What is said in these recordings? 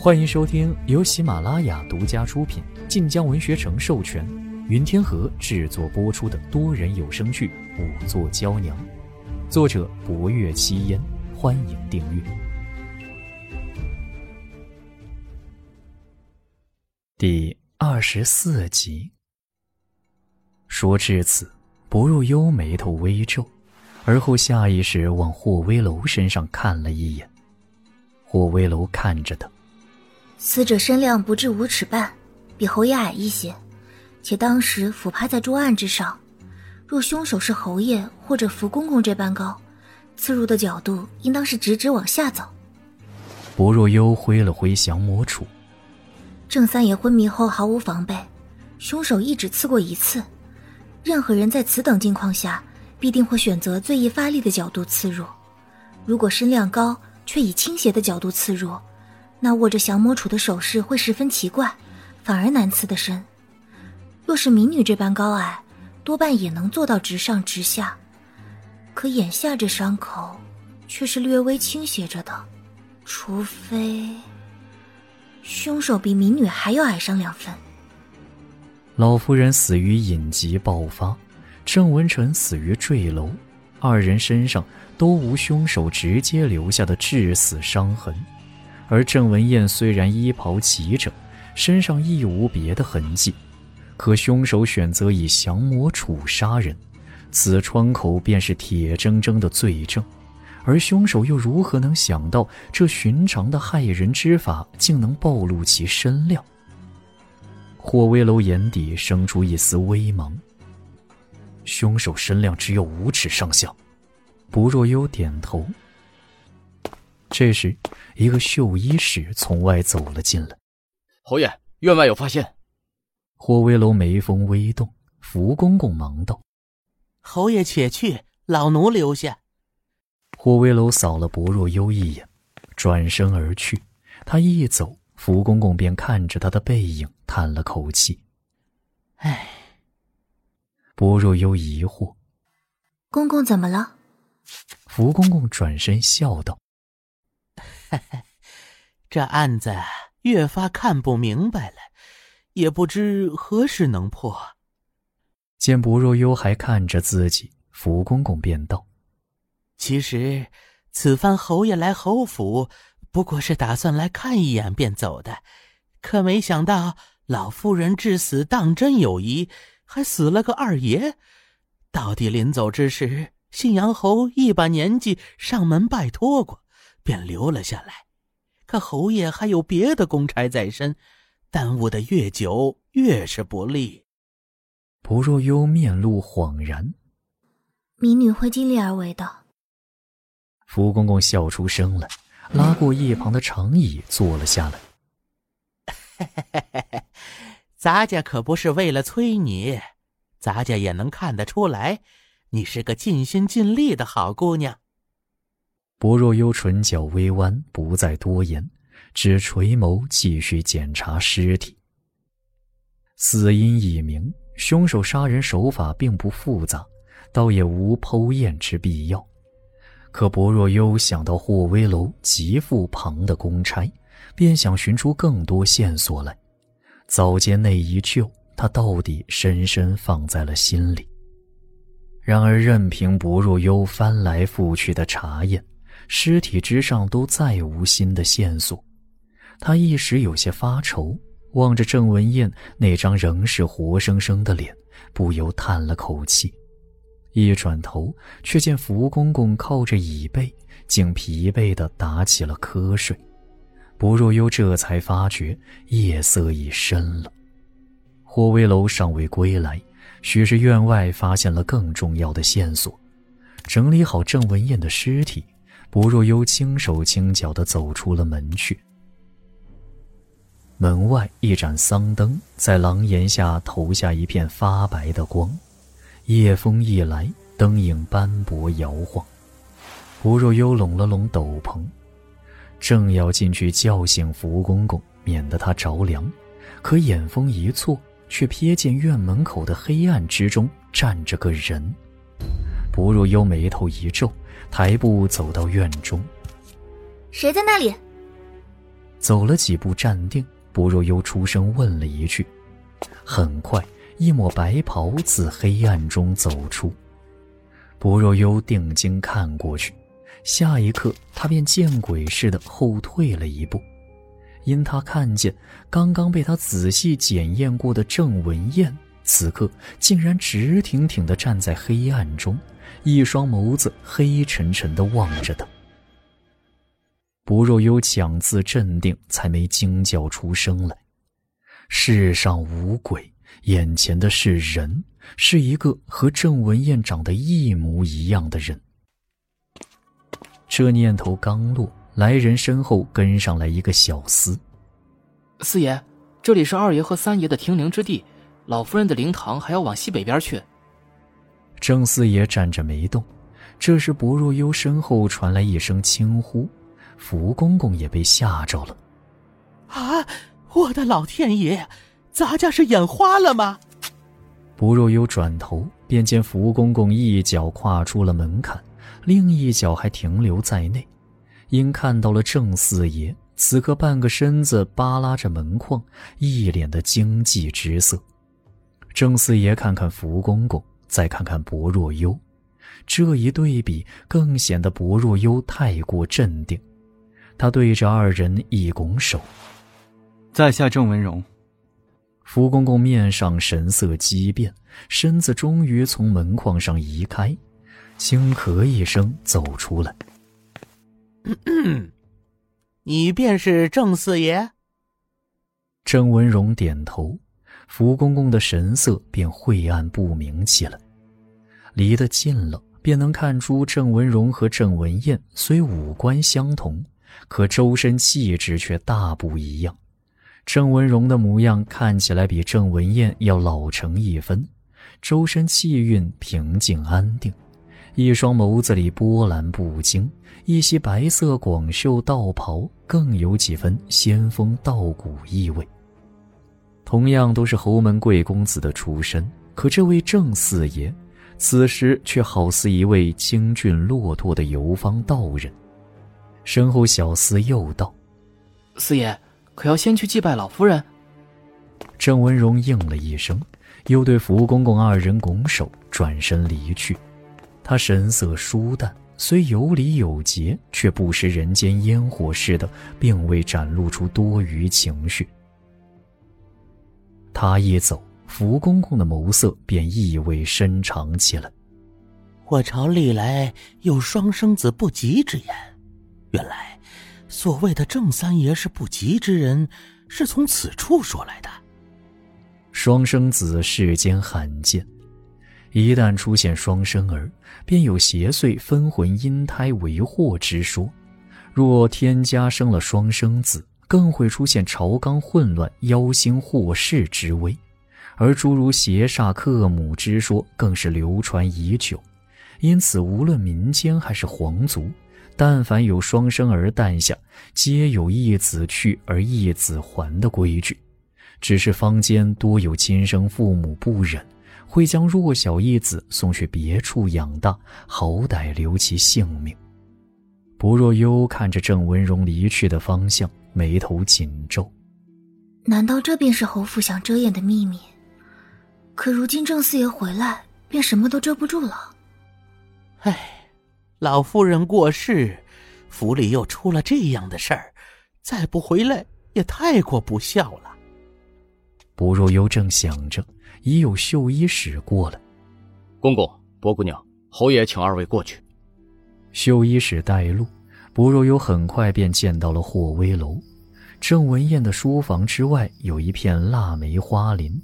欢迎收听由喜马拉雅独家出品、晋江文学城授权、云天河制作播出的多人有声剧《五座娇娘》，作者：博月七烟。欢迎订阅。第二十四集。说至此，薄若幽眉头微皱，而后下意识往霍威楼身上看了一眼。霍威楼看着他。死者身量不至五尺半，比侯爷矮一些，且当时俯趴在桌案之上。若凶手是侯爷或者福公公这般高，刺入的角度应当是直直往下走。薄若幽挥了挥降魔杵。郑三爷昏迷后毫无防备，凶手一只刺过一次。任何人在此等境况下，必定会选择最易发力的角度刺入。如果身量高却以倾斜的角度刺入。那握着降魔杵的手势会十分奇怪，反而难刺得深。若是民女这般高矮，多半也能做到直上直下。可眼下这伤口，却是略微倾斜着的，除非凶手比民女还要矮上两分。老夫人死于隐疾爆发，郑文臣死于坠楼，二人身上都无凶手直接留下的致死伤痕。而郑文燕虽然衣袍齐整，身上亦无别的痕迹，可凶手选择以降魔杵杀人，此窗口便是铁铮铮的罪证。而凶手又如何能想到，这寻常的害人之法竟能暴露其身量？霍威楼眼底生出一丝微芒。凶手身量只有五尺上下。不若幽点头。这时，一个绣衣使从外走了进来。侯爷，院外有发现。霍威楼眉峰微动，福公公忙道：“侯爷且去，老奴留下。”霍威楼扫了薄若幽一眼，转身而去。他一走，福公公便看着他的背影，叹了口气：“唉。”薄若幽疑惑：“公公怎么了？”福公公转身笑道。这案子越发看不明白了，也不知何时能破。见薄若幽还看着自己，福公公便道：“其实，此番侯爷来侯府，不过是打算来看一眼便走的，可没想到老夫人至死当真有疑，还死了个二爷。到底临走之时，信阳侯一把年纪上门拜托过。”便留了下来，可侯爷还有别的公差在身，耽误的越久越是不利。不若幽面露恍然，民女会尽力而为的。福公公笑出声来，拉过一旁的长椅坐了下来。咱家可不是为了催你，咱家也能看得出来，你是个尽心尽力的好姑娘。薄若幽唇角微弯，不再多言，只垂眸继续检查尸体。死因已明，凶手杀人手法并不复杂，倒也无剖验之必要。可薄若幽想到霍威楼极富旁的公差，便想寻出更多线索来。早间那一救，他到底深深放在了心里。然而，任凭薄若幽翻来覆去的查验。尸体之上都再无新的线索，他一时有些发愁，望着郑文燕那张仍是活生生的脸，不由叹了口气。一转头，却见福公公靠着椅背，竟疲惫地打起了瞌睡。不若幽这才发觉夜色已深了，霍威楼尚未归来，许是院外发现了更重要的线索。整理好郑文燕的尸体。薄若幽轻手轻脚地走出了门去。门外一盏桑灯在廊檐下投下一片发白的光，夜风一来，灯影斑驳摇晃。薄若幽拢了拢斗篷，正要进去叫醒福公公，免得他着凉，可眼风一错，却瞥见院门口的黑暗之中站着个人。薄若幽眉头一皱。抬步走到院中，谁在那里？走了几步，站定。薄若幽出声问了一句，很快，一抹白袍自黑暗中走出。薄若幽定睛看过去，下一刻，他便见鬼似的后退了一步，因他看见刚刚被他仔细检验过的郑文燕，此刻竟然直挺挺地站在黑暗中，一双眸子黑沉沉地望着他。不若幽强自镇定，才没惊叫出声来。世上无鬼，眼前的是人，是一个和郑文燕长得一模一样的人。这念头刚落，来人身后跟上来一个小厮。四爷，这里是二爷和三爷的停灵之地，老夫人的灵堂还要往西北边去。郑四爷站着没动。这时，薄若幽身后传来一声轻呼。福公公也被吓着了，啊！我的老天爷，咱家是眼花了吗？不若幽转头，便见福公公一脚跨出了门槛，另一脚还停留在内。因看到了郑四爷，此刻半个身子扒拉着门框，一脸的惊悸之色。郑四爷看看福公公，再看看薄若幽，这一对比更显得薄若幽太过镇定。他对着二人一拱手，在下郑文荣。福公公面上神色激变，身子终于从门框上移开，轻咳一声走出来。你便是郑四爷？郑文荣点头，福公公的神色便晦暗不明起来。离得近了，便能看出郑文荣和郑文燕虽五官相同。可周身气质却大不一样，郑文荣的模样看起来比郑文燕要老成一分，周身气韵平静安定，一双眸子里波澜不惊，一袭白色广袖道袍更有几分仙风道骨意味。同样都是侯门贵公子的出身，可这位郑四爷，此时却好似一位清俊落拓的游方道人。身后，小厮又道：“四爷，可要先去祭拜老夫人？”郑文荣应了一声，又对福公公二人拱手，转身离去。他神色疏淡，虽有礼有节，却不食人间烟火似的，并未展露出多余情绪。他一走，福公公的眸色便意味深长起来。我朝历来有双生子不吉之言。原来，所谓的郑三爷是不吉之人，是从此处说来的。双生子世间罕见，一旦出现双生儿，便有邪祟分魂阴胎为祸之说。若天家生了双生子，更会出现朝纲混乱、妖星祸世之危。而诸如邪煞克母之说，更是流传已久。因此，无论民间还是皇族。但凡有双生儿诞下，皆有一子去而一子还的规矩。只是坊间多有亲生父母不忍，会将弱小一子送去别处养大，好歹留其性命。薄若幽看着郑文荣离去的方向，眉头紧皱。难道这便是侯府想遮掩的秘密？可如今郑四爷回来，便什么都遮不住了。唉。老夫人过世，府里又出了这样的事儿，再不回来也太过不孝了。不若幽正想着，已有绣衣使过了。公公、薄姑娘，侯爷请二位过去。绣衣使带路，薄若幽很快便见到了霍威楼。郑文燕的书房之外有一片腊梅花林，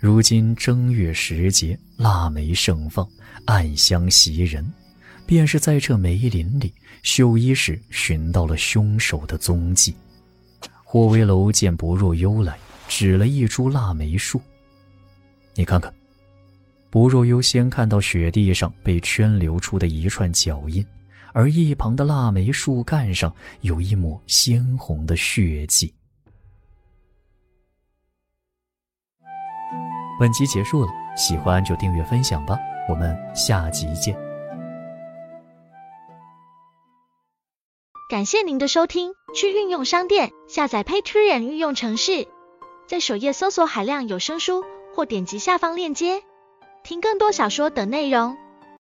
如今正月时节，腊梅盛放，暗香袭人。便是在这梅林里，绣衣使寻到了凶手的踪迹。霍威楼见薄若幽来，指了一株腊梅树：“你看看。”薄若幽先看到雪地上被圈流出的一串脚印，而一旁的腊梅树干上有一抹鲜红的血迹。本集结束了，喜欢就订阅分享吧，我们下集见。感谢您的收听，去运用商店下载 Patreon 运用城市，在首页搜索海量有声书，或点击下方链接听更多小说等内容。